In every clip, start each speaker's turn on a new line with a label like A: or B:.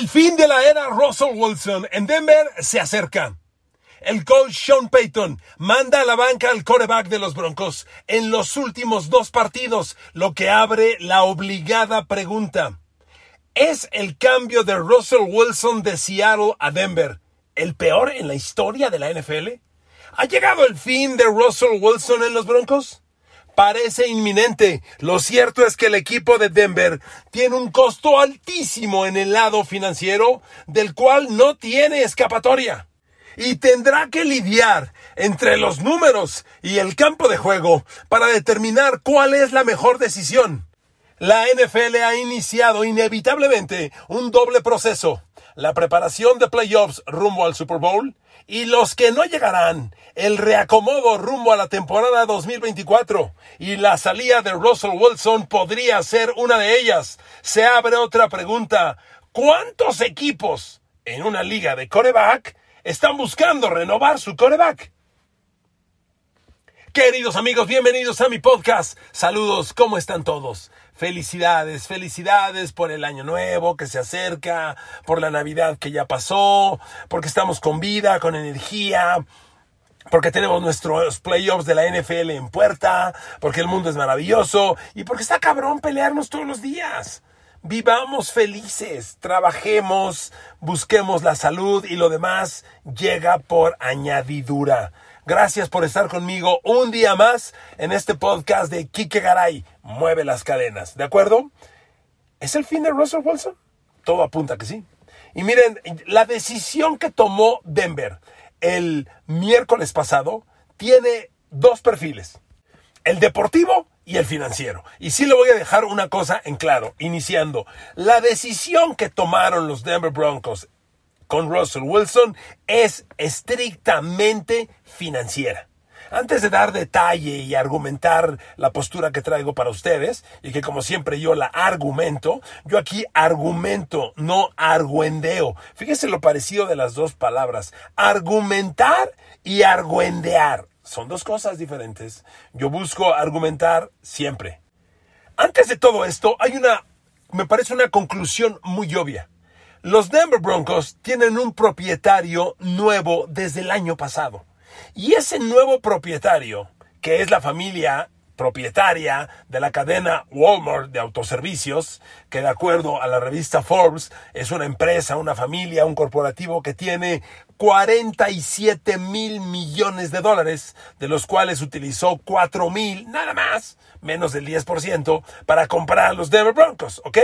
A: El fin de la era Russell Wilson en Denver se acerca. El coach Sean Payton manda a la banca al coreback de los Broncos en los últimos dos partidos, lo que abre la obligada pregunta. ¿Es el cambio de Russell Wilson de Seattle a Denver el peor en la historia de la NFL? ¿Ha llegado el fin de Russell Wilson en los Broncos? Parece inminente. Lo cierto es que el equipo de Denver tiene un costo altísimo en el lado financiero del cual no tiene escapatoria. Y tendrá que lidiar entre los números y el campo de juego para determinar cuál es la mejor decisión. La NFL ha iniciado inevitablemente un doble proceso. La preparación de playoffs rumbo al Super Bowl y los que no llegarán, el reacomodo rumbo a la temporada 2024 y la salida de Russell Wilson podría ser una de ellas. Se abre otra pregunta. ¿Cuántos equipos en una liga de coreback están buscando renovar su coreback? Queridos amigos, bienvenidos a mi podcast. Saludos, ¿cómo están todos? Felicidades, felicidades por el año nuevo que se acerca, por la Navidad que ya pasó, porque estamos con vida, con energía, porque tenemos nuestros playoffs de la NFL en puerta, porque el mundo es maravilloso y porque está cabrón pelearnos todos los días. Vivamos felices, trabajemos, busquemos la salud y lo demás llega por añadidura. Gracias por estar conmigo un día más en este podcast de Kike Garay. Mueve las cadenas, ¿de acuerdo? ¿Es el fin de Russell Wilson? Todo apunta que sí. Y miren, la decisión que tomó Denver el miércoles pasado tiene dos perfiles. El deportivo y el financiero. Y sí le voy a dejar una cosa en claro, iniciando. La decisión que tomaron los Denver Broncos con Russell Wilson es estrictamente financiera. Antes de dar detalle y argumentar la postura que traigo para ustedes, y que como siempre yo la argumento, yo aquí argumento, no arguendeo. Fíjese lo parecido de las dos palabras. Argumentar y arguendear. Son dos cosas diferentes. Yo busco argumentar siempre. Antes de todo esto, hay una, me parece una conclusión muy obvia. Los Denver Broncos tienen un propietario nuevo desde el año pasado. Y ese nuevo propietario, que es la familia propietaria de la cadena Walmart de autoservicios, que de acuerdo a la revista Forbes es una empresa, una familia, un corporativo que tiene 47 mil millones de dólares, de los cuales utilizó 4 mil, nada más, menos del 10%, para comprar los Denver Broncos, ¿ok?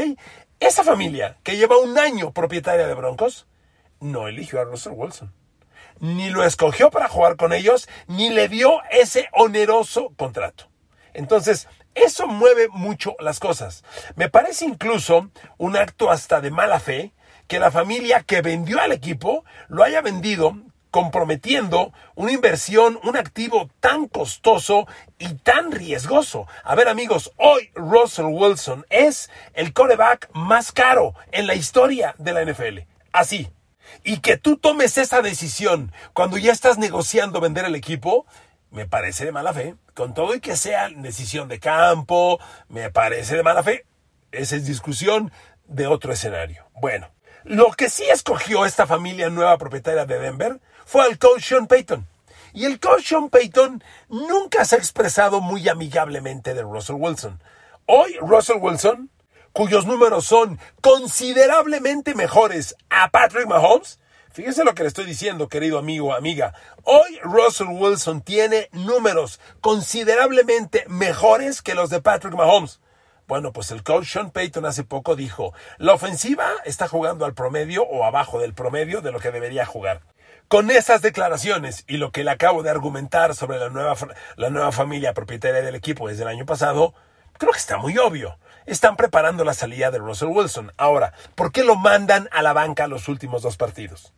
A: Esa familia, que lleva un año propietaria de Broncos, no eligió a Russell Wilson. Ni lo escogió para jugar con ellos, ni le dio ese oneroso contrato. Entonces, eso mueve mucho las cosas. Me parece incluso un acto hasta de mala fe que la familia que vendió al equipo lo haya vendido comprometiendo una inversión, un activo tan costoso y tan riesgoso. A ver amigos, hoy Russell Wilson es el coreback más caro en la historia de la NFL. Así. Y que tú tomes esa decisión cuando ya estás negociando vender el equipo, me parece de mala fe. Con todo y que sea decisión de campo, me parece de mala fe. Esa es discusión de otro escenario. Bueno, lo que sí escogió esta familia nueva propietaria de Denver fue al coach Sean Payton. Y el coach Sean Payton nunca se ha expresado muy amigablemente de Russell Wilson. Hoy Russell Wilson, cuyos números son considerablemente mejores a Patrick Mahomes, Fíjese lo que le estoy diciendo, querido amigo, amiga. Hoy Russell Wilson tiene números considerablemente mejores que los de Patrick Mahomes. Bueno, pues el coach Sean Payton hace poco dijo, la ofensiva está jugando al promedio o abajo del promedio de lo que debería jugar. Con esas declaraciones y lo que le acabo de argumentar sobre la nueva, la nueva familia propietaria del equipo desde el año pasado, creo que está muy obvio. Están preparando la salida de Russell Wilson. Ahora, ¿por qué lo mandan a la banca los últimos dos partidos?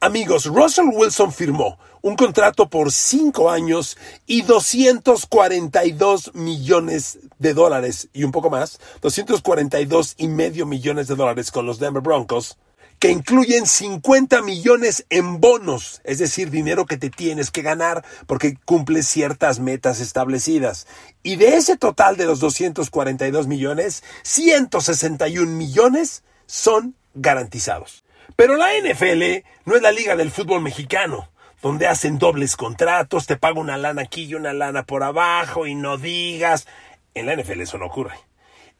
A: Amigos, Russell Wilson firmó un contrato por cinco años y 242 millones de dólares y un poco más, 242 y medio millones de dólares con los Denver Broncos que incluyen 50 millones en bonos, es decir, dinero que te tienes que ganar porque cumples ciertas metas establecidas. Y de ese total de los 242 millones, 161 millones son garantizados. Pero la NFL no es la liga del fútbol mexicano, donde hacen dobles contratos, te paga una lana aquí y una lana por abajo y no digas. En la NFL eso no ocurre.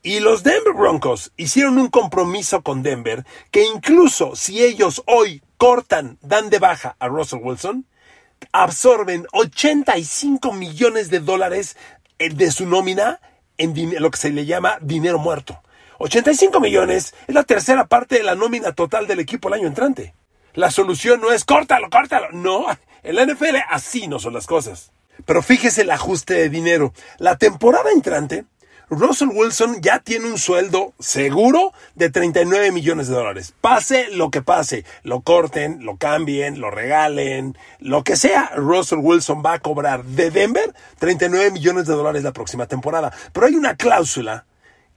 A: Y los Denver Broncos hicieron un compromiso con Denver que incluso si ellos hoy cortan, dan de baja a Russell Wilson, absorben 85 millones de dólares eh, de su nómina en lo que se le llama dinero muerto. 85 millones es la tercera parte de la nómina total del equipo el año entrante. La solución no es córtalo, córtalo. No, en la NFL así no son las cosas. Pero fíjese el ajuste de dinero. La temporada entrante, Russell Wilson ya tiene un sueldo seguro de 39 millones de dólares. Pase lo que pase, lo corten, lo cambien, lo regalen, lo que sea, Russell Wilson va a cobrar de Denver 39 millones de dólares la próxima temporada. Pero hay una cláusula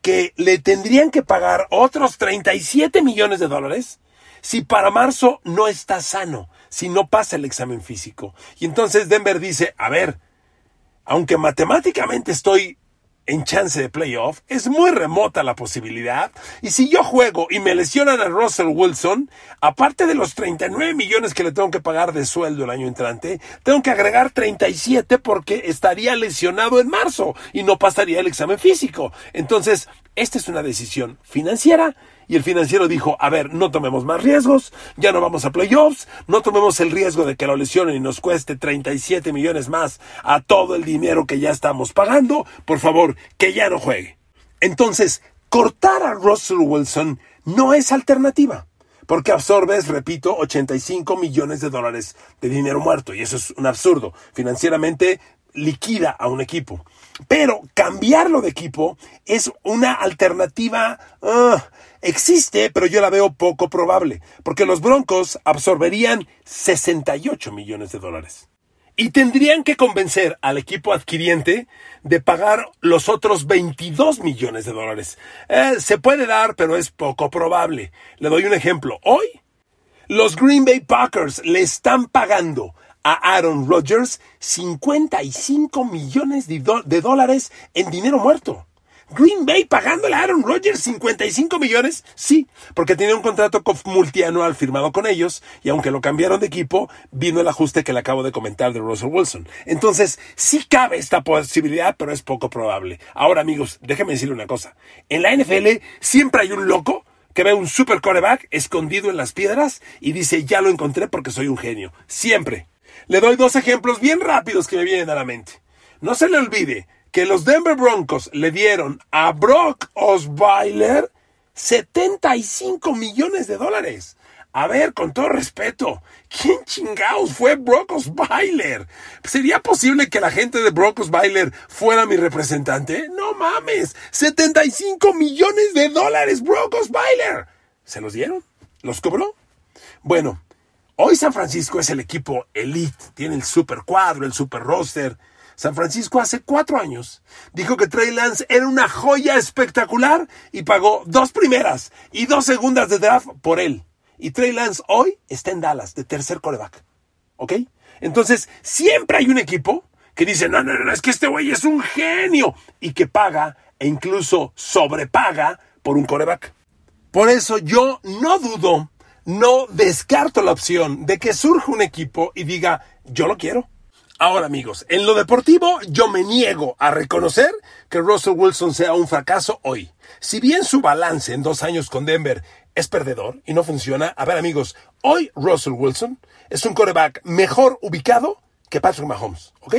A: que le tendrían que pagar otros 37 millones de dólares si para marzo no está sano, si no pasa el examen físico. Y entonces Denver dice, a ver, aunque matemáticamente estoy en chance de playoff, es muy remota la posibilidad. Y si yo juego y me lesionan a Russell Wilson, aparte de los 39 millones que le tengo que pagar de sueldo el año entrante, tengo que agregar 37 porque estaría lesionado en marzo y no pasaría el examen físico. Entonces, esta es una decisión financiera y el financiero dijo, a ver, no tomemos más riesgos, ya no vamos a playoffs, no tomemos el riesgo de que lo lesionen y nos cueste 37 millones más a todo el dinero que ya estamos pagando, por favor, que ya no juegue. Entonces, cortar a Russell Wilson no es alternativa, porque absorbes, repito, 85 millones de dólares de dinero muerto, y eso es un absurdo. Financieramente liquida a un equipo. Pero cambiarlo de equipo es una alternativa uh, Existe, pero yo la veo poco probable, porque los Broncos absorberían 68 millones de dólares. Y tendrían que convencer al equipo adquiriente de pagar los otros 22 millones de dólares. Eh, se puede dar, pero es poco probable. Le doy un ejemplo. Hoy, los Green Bay Packers le están pagando a Aaron Rodgers 55 millones de dólares en dinero muerto. Green Bay pagándole a Aaron Rodgers 55 millones? Sí, porque tenía un contrato multianual firmado con ellos y aunque lo cambiaron de equipo, vino el ajuste que le acabo de comentar de Russell Wilson. Entonces, sí cabe esta posibilidad, pero es poco probable. Ahora, amigos, déjenme decirle una cosa. En la NFL siempre hay un loco que ve un super coreback escondido en las piedras y dice, ya lo encontré porque soy un genio. Siempre. Le doy dos ejemplos bien rápidos que me vienen a la mente. No se le olvide que los Denver Broncos le dieron a Brock Osweiler 75 millones de dólares. A ver, con todo respeto, ¿quién chingados fue Brock Osweiler? ¿Sería posible que la gente de Brock Osweiler fuera mi representante? No mames, 75 millones de dólares Brock Osweiler. ¿Se los dieron? ¿Los cobró? Bueno, hoy San Francisco es el equipo elite, tiene el super cuadro, el super roster. San Francisco hace cuatro años dijo que Trey Lance era una joya espectacular y pagó dos primeras y dos segundas de draft por él. Y Trey Lance hoy está en Dallas, de tercer coreback. ¿Ok? Entonces, siempre hay un equipo que dice, no, no, no, es que este güey es un genio y que paga e incluso sobrepaga por un coreback. Por eso yo no dudo, no descarto la opción de que surja un equipo y diga, yo lo quiero. Ahora amigos, en lo deportivo yo me niego a reconocer que Russell Wilson sea un fracaso hoy. Si bien su balance en dos años con Denver es perdedor y no funciona, a ver amigos, hoy Russell Wilson es un coreback mejor ubicado que Patrick Mahomes, ¿ok?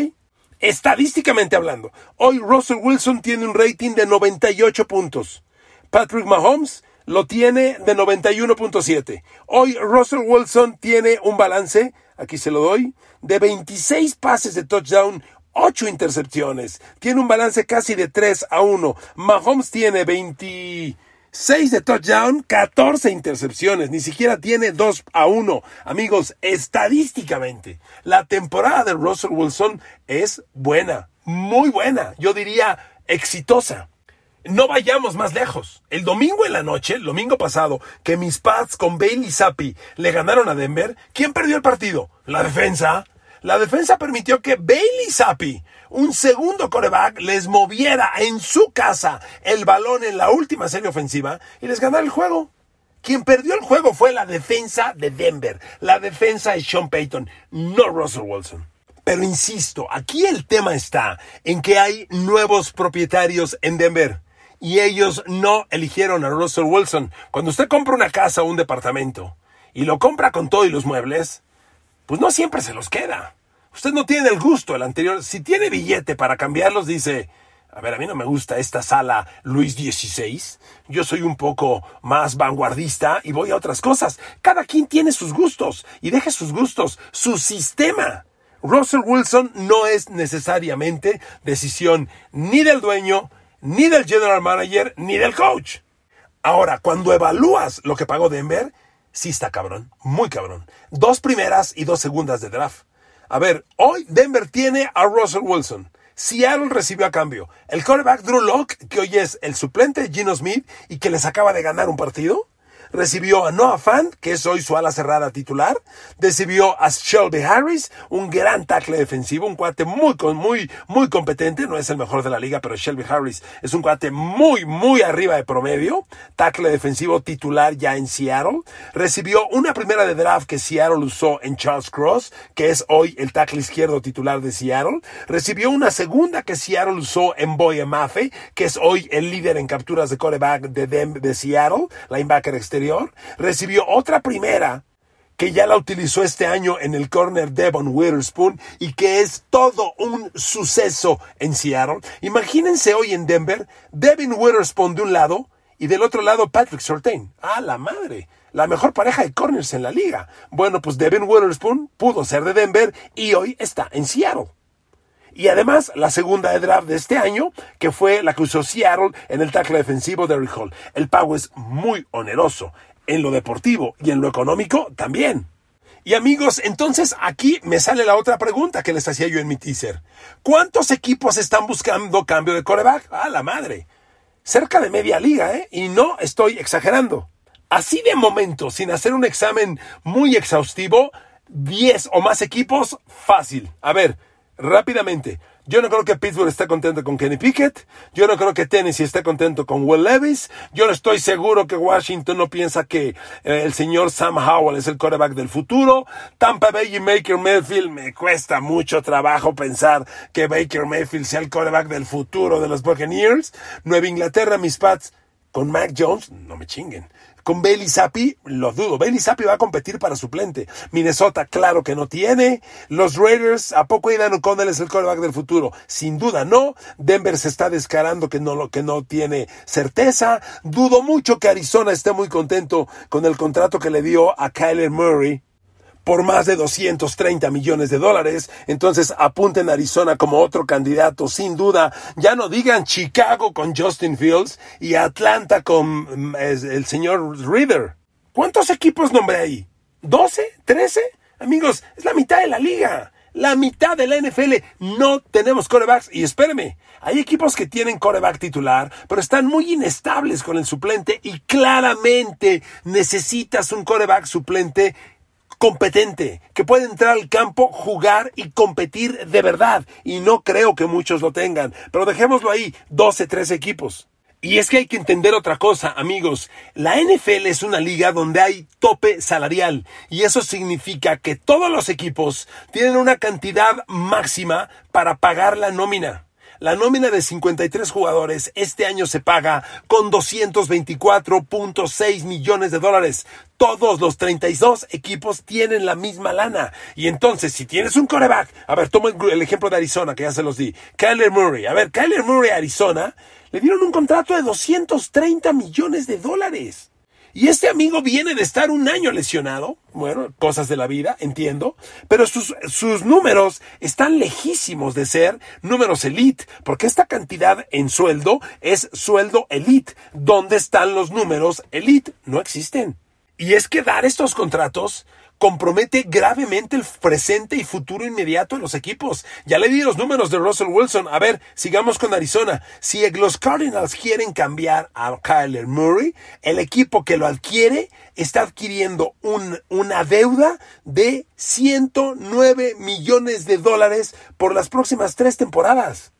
A: Estadísticamente hablando, hoy Russell Wilson tiene un rating de 98 puntos. Patrick Mahomes lo tiene de 91.7. Hoy Russell Wilson tiene un balance, aquí se lo doy, de 26 pases de touchdown, 8 intercepciones. Tiene un balance casi de 3 a 1. Mahomes tiene 26 de touchdown, 14 intercepciones. Ni siquiera tiene 2 a 1. Amigos, estadísticamente, la temporada de Russell Wilson es buena, muy buena. Yo diría exitosa. No vayamos más lejos. El domingo en la noche, el domingo pasado, que mis Pats con Bailey Zappi le ganaron a Denver, ¿quién perdió el partido? La defensa. La defensa permitió que Bailey Zappi, un segundo coreback, les moviera en su casa el balón en la última serie ofensiva y les ganara el juego. Quien perdió el juego fue la defensa de Denver, la defensa de Sean Payton, no Russell Wilson. Pero insisto, aquí el tema está en que hay nuevos propietarios en Denver y ellos no eligieron a Russell Wilson. Cuando usted compra una casa o un departamento y lo compra con todo y los muebles, pues no siempre se los queda. Usted no tiene el gusto el anterior. Si tiene billete para cambiarlos, dice, a ver, a mí no me gusta esta sala Luis XVI. Yo soy un poco más vanguardista y voy a otras cosas. Cada quien tiene sus gustos y deje sus gustos, su sistema. Russell Wilson no es necesariamente decisión ni del dueño, ni del general manager, ni del coach. Ahora, cuando evalúas lo que pagó Denver, sí está cabrón, muy cabrón. Dos primeras y dos segundas de draft. A ver, hoy Denver tiene a Russell Wilson. Seattle recibió a cambio el quarterback Drew Locke, que hoy es el suplente Gino Smith y que les acaba de ganar un partido recibió a Noah Fant, que es hoy su ala cerrada titular, recibió a Shelby Harris, un gran tackle defensivo, un cuate muy, muy, muy competente, no es el mejor de la liga, pero Shelby Harris es un cuate muy, muy arriba de promedio, tackle defensivo titular ya en Seattle, recibió una primera de draft que Seattle usó en Charles Cross, que es hoy el tackle izquierdo titular de Seattle, recibió una segunda que Seattle usó en Boye Maffei, que es hoy el líder en capturas de coreback de, de Seattle, linebacker recibió otra primera que ya la utilizó este año en el corner Devon Witherspoon y que es todo un suceso en Seattle. Imagínense hoy en Denver, Devin Witherspoon de un lado y del otro lado Patrick Surtain. ¡Ah, la madre! La mejor pareja de corners en la liga. Bueno, pues Devin Witherspoon pudo ser de Denver y hoy está en Seattle. Y además, la segunda de draft de este año, que fue la que usó Seattle en el tackle defensivo de Rick Hall. El pago es muy oneroso. En lo deportivo y en lo económico también. Y amigos, entonces aquí me sale la otra pregunta que les hacía yo en mi teaser. ¿Cuántos equipos están buscando cambio de coreback? ¡Ah, la madre! Cerca de media liga, ¿eh? Y no estoy exagerando. Así de momento, sin hacer un examen muy exhaustivo, 10 o más equipos, fácil. A ver, rápidamente. Yo no creo que Pittsburgh esté contento con Kenny Pickett. Yo no creo que Tennessee esté contento con Will Levis. Yo no estoy seguro que Washington no piensa que eh, el señor Sam Howell es el quarterback del futuro. Tampa Bay y Baker Mayfield me cuesta mucho trabajo pensar que Baker Mayfield sea el quarterback del futuro de los Buccaneers. Nueva Inglaterra, mis Pats con Mac Jones, no me chinguen. Con Bailey Zappi, lo dudo. Bailey Zappi va a competir para suplente. Minnesota, claro que no tiene. Los Raiders, ¿a poco Aidan O'Connell es el quarterback del futuro? Sin duda no. Denver se está descarando que no, que no tiene certeza. Dudo mucho que Arizona esté muy contento con el contrato que le dio a Kyler Murray por más de 230 millones de dólares. Entonces apunten a Arizona como otro candidato, sin duda. Ya no digan Chicago con Justin Fields y Atlanta con mm, el señor Reader. ¿Cuántos equipos nombré ahí? ¿12? ¿13? Amigos, es la mitad de la liga. La mitad de la NFL no tenemos corebacks. Y espéreme, hay equipos que tienen coreback titular, pero están muy inestables con el suplente y claramente necesitas un coreback suplente competente, que puede entrar al campo, jugar y competir de verdad. Y no creo que muchos lo tengan. Pero dejémoslo ahí, 12, 13 equipos. Y es que hay que entender otra cosa, amigos. La NFL es una liga donde hay tope salarial y eso significa que todos los equipos tienen una cantidad máxima para pagar la nómina. La nómina de 53 jugadores este año se paga con 224.6 millones de dólares. Todos los 32 equipos tienen la misma lana. Y entonces, si tienes un coreback, a ver, toma el ejemplo de Arizona, que ya se los di. Kyler Murray. A ver, Kyler Murray, Arizona, le dieron un contrato de 230 millones de dólares. Y este amigo viene de estar un año lesionado, bueno, cosas de la vida, entiendo, pero sus, sus números están lejísimos de ser números elite, porque esta cantidad en sueldo es sueldo elite. ¿Dónde están los números elite? No existen. Y es que dar estos contratos compromete gravemente el presente y futuro inmediato de los equipos. Ya le di los números de Russell Wilson. A ver, sigamos con Arizona. Si los Cardinals quieren cambiar a Kyler Murray, el equipo que lo adquiere está adquiriendo una deuda de 109 millones de dólares por las próximas tres temporadas.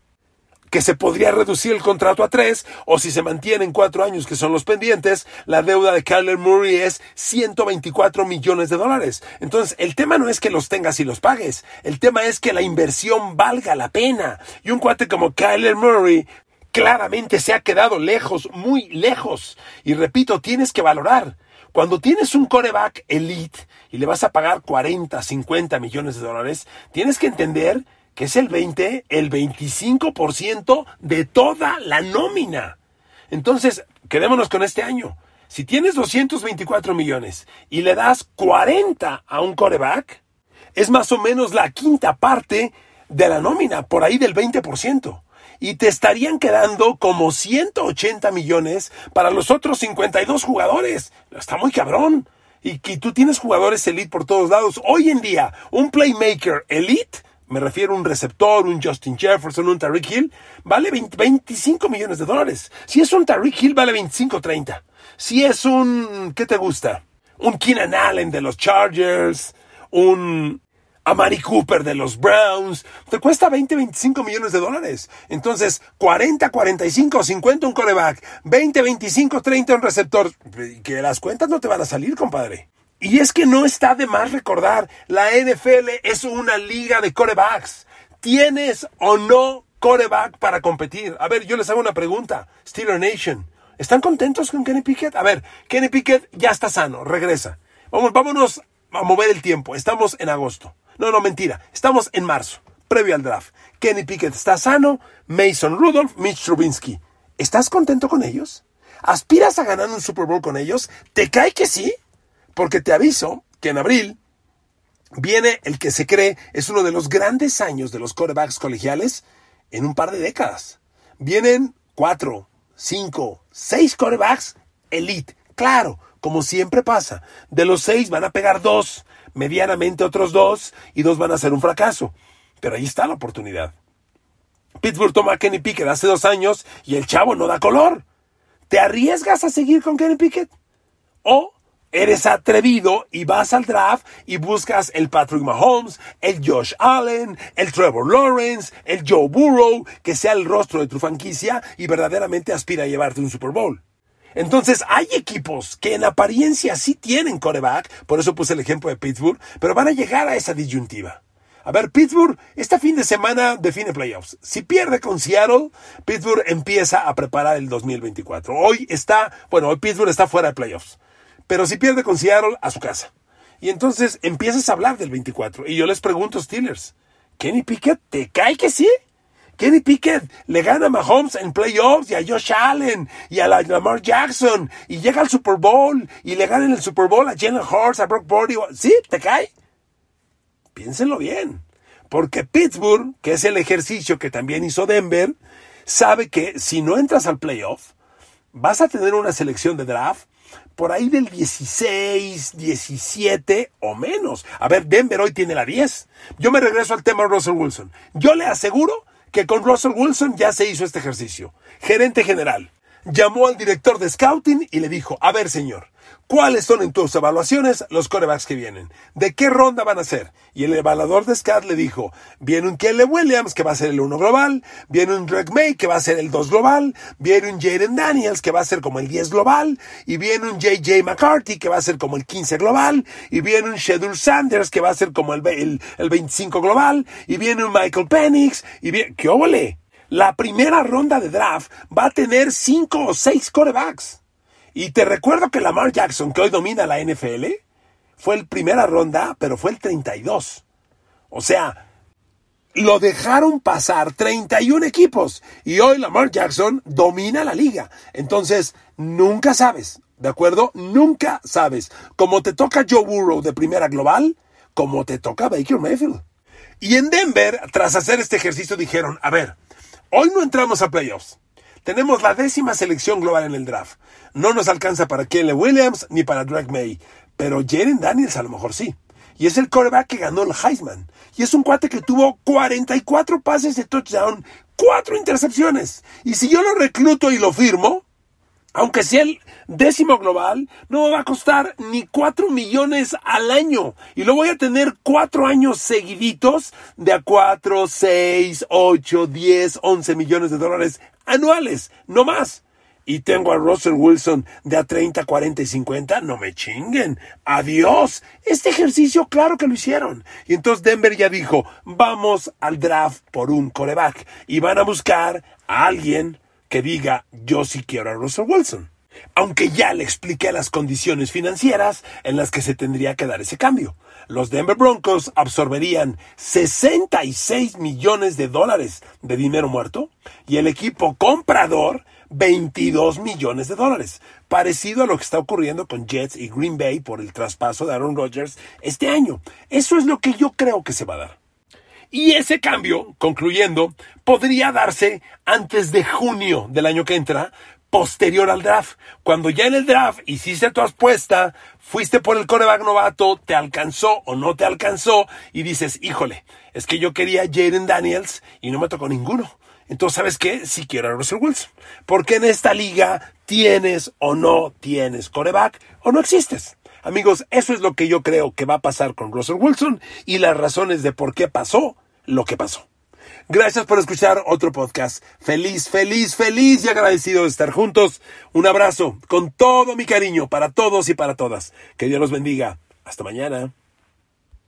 A: Que se podría reducir el contrato a tres, o si se mantiene en cuatro años, que son los pendientes, la deuda de Kyler Murray es 124 millones de dólares. Entonces, el tema no es que los tengas y los pagues, el tema es que la inversión valga la pena. Y un cuate como Kyler Murray claramente se ha quedado lejos, muy lejos. Y repito, tienes que valorar. Cuando tienes un coreback elite y le vas a pagar 40, 50 millones de dólares, tienes que entender que es el 20, el 25% de toda la nómina. Entonces, quedémonos con este año. Si tienes 224 millones y le das 40 a un coreback, es más o menos la quinta parte de la nómina, por ahí del 20%. Y te estarían quedando como 180 millones para los otros 52 jugadores. Está muy cabrón. Y que tú tienes jugadores elite por todos lados. Hoy en día, un playmaker elite me refiero a un receptor, un Justin Jefferson, un Tariq Hill, vale 25 millones de dólares. Si es un Tariq Hill, vale 25, 30. Si es un, ¿qué te gusta? Un Keenan Allen de los Chargers, un Amari Cooper de los Browns, te cuesta 20, 25 millones de dólares. Entonces, 40, 45, 50 un coreback, 20, 25, 30 un receptor. Que las cuentas no te van a salir, compadre. Y es que no está de más recordar, la NFL es una liga de corebacks. ¿Tienes o no coreback para competir? A ver, yo les hago una pregunta. Steeler Nation, ¿están contentos con Kenny Pickett? A ver, Kenny Pickett ya está sano, regresa. Vamos, vámonos a mover el tiempo. Estamos en agosto. No, no, mentira. Estamos en marzo, previo al draft. Kenny Pickett está sano, Mason Rudolph, Mitch Trubinsky. ¿Estás contento con ellos? ¿Aspiras a ganar un Super Bowl con ellos? ¿Te cae que sí? Porque te aviso que en abril viene el que se cree es uno de los grandes años de los quarterbacks colegiales en un par de décadas. Vienen cuatro, cinco, seis quarterbacks elite. Claro, como siempre pasa. De los seis van a pegar dos, medianamente otros dos, y dos van a ser un fracaso. Pero ahí está la oportunidad. Pittsburgh toma a Kenny Pickett hace dos años y el chavo no da color. ¿Te arriesgas a seguir con Kenny Pickett? ¿O eres atrevido y vas al draft y buscas el Patrick Mahomes, el Josh Allen, el Trevor Lawrence, el Joe Burrow, que sea el rostro de tu franquicia y verdaderamente aspira a llevarte un Super Bowl. Entonces hay equipos que en apariencia sí tienen coreback, por eso puse el ejemplo de Pittsburgh, pero van a llegar a esa disyuntiva. A ver, Pittsburgh este fin de semana define playoffs. Si pierde con Seattle, Pittsburgh empieza a preparar el 2024. Hoy está, bueno, hoy Pittsburgh está fuera de playoffs. Pero si pierde con Seattle, a su casa. Y entonces empiezas a hablar del 24. Y yo les pregunto, Steelers, ¿Kenny Pickett te cae que sí? Kenny Pickett le gana a Mahomes en playoffs y a Josh Allen y a Lamar Jackson y llega al Super Bowl y le gana en el Super Bowl a Jalen Hurts, a Brock Purdy. ¿Sí? ¿Te cae? Piénsenlo bien. Porque Pittsburgh, que es el ejercicio que también hizo Denver, sabe que si no entras al playoff, vas a tener una selección de draft por ahí del 16, 17 o menos. A ver, Denver hoy tiene la 10. Yo me regreso al tema de Russell Wilson. Yo le aseguro que con Russell Wilson ya se hizo este ejercicio. Gerente general llamó al director de scouting y le dijo, a ver señor, ¿Cuáles son en tus evaluaciones los corebacks que vienen? ¿De qué ronda van a ser? Y el evaluador de SCAT le dijo, viene un Kelly Williams que va a ser el 1 global, viene un Drake May que va a ser el 2 global, viene un Jaden Daniels que va a ser como el 10 global, y viene un JJ McCarthy que va a ser como el 15 global, y viene un Shedul Sanders que va a ser como el, el, el 25 global, y viene un Michael Penix, y viene, ¿qué óvole? La primera ronda de draft va a tener 5 o 6 corebacks. Y te recuerdo que Lamar Jackson, que hoy domina la NFL, fue el primera ronda, pero fue el 32. O sea, lo dejaron pasar 31 equipos. Y hoy Lamar Jackson domina la liga. Entonces, nunca sabes, ¿de acuerdo? Nunca sabes. Como te toca Joe Burrow de primera global, como te toca Baker Mayfield. Y en Denver, tras hacer este ejercicio, dijeron, a ver, hoy no entramos a playoffs. Tenemos la décima selección global en el draft. No nos alcanza para Kelly Williams ni para Drake May, pero Jaren Daniels a lo mejor sí. Y es el quarterback que ganó el Heisman. Y es un cuate que tuvo 44 pases de touchdown, 4 intercepciones. Y si yo lo recluto y lo firmo, aunque sea el décimo global, no me va a costar ni 4 millones al año. Y lo voy a tener cuatro años seguiditos de a 4, 6, 8, 10, 11 millones de dólares anuales, no más. Y tengo a Russell Wilson de a 30, 40 y 50, no me chinguen. Adiós. Este ejercicio, claro que lo hicieron. Y entonces Denver ya dijo, vamos al draft por un coreback. Y van a buscar a alguien que diga yo sí quiero a Russell Wilson. Aunque ya le expliqué las condiciones financieras en las que se tendría que dar ese cambio. Los Denver Broncos absorberían 66 millones de dólares de dinero muerto y el equipo comprador 22 millones de dólares, parecido a lo que está ocurriendo con Jets y Green Bay por el traspaso de Aaron Rodgers este año. Eso es lo que yo creo que se va a dar. Y ese cambio, concluyendo, podría darse antes de junio del año que entra, posterior al draft. Cuando ya en el draft hiciste tu apuesta, fuiste por el coreback novato, te alcanzó o no te alcanzó, y dices, híjole, es que yo quería Jaden Daniels y no me tocó ninguno. Entonces, ¿sabes qué? Si quiero a Russell Wilson. Porque en esta liga tienes o no tienes coreback o no existes. Amigos, eso es lo que yo creo que va a pasar con Russell Wilson y las razones de por qué pasó lo que pasó. Gracias por escuchar otro podcast. Feliz, feliz, feliz y agradecido de estar juntos. Un abrazo con todo mi cariño para todos y para todas. Que Dios los bendiga. Hasta mañana.